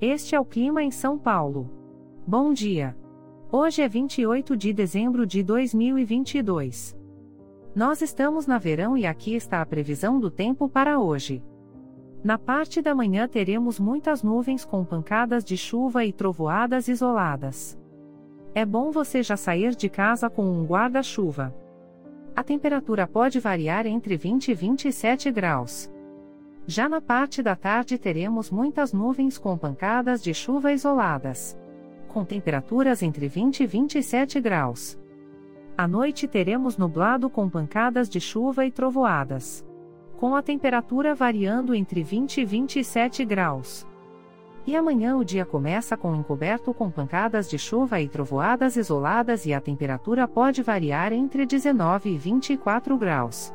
Este é o clima em São Paulo. Bom dia. Hoje é 28 de dezembro de 2022. Nós estamos na verão e aqui está a previsão do tempo para hoje. Na parte da manhã teremos muitas nuvens com pancadas de chuva e trovoadas isoladas. É bom você já sair de casa com um guarda-chuva. A temperatura pode variar entre 20 e 27 graus. Já na parte da tarde teremos muitas nuvens com pancadas de chuva isoladas. Com temperaturas entre 20 e 27 graus. À noite teremos nublado com pancadas de chuva e trovoadas. Com a temperatura variando entre 20 e 27 graus. E amanhã o dia começa com encoberto com pancadas de chuva e trovoadas isoladas e a temperatura pode variar entre 19 e 24 graus.